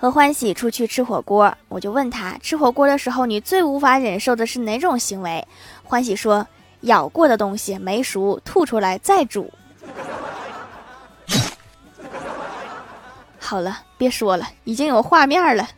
和欢喜出去吃火锅。我就问他吃火锅的时候你最无法忍受的是哪种行为？欢喜说咬过的东西没熟吐出来再煮。好了别说了已经有画面了。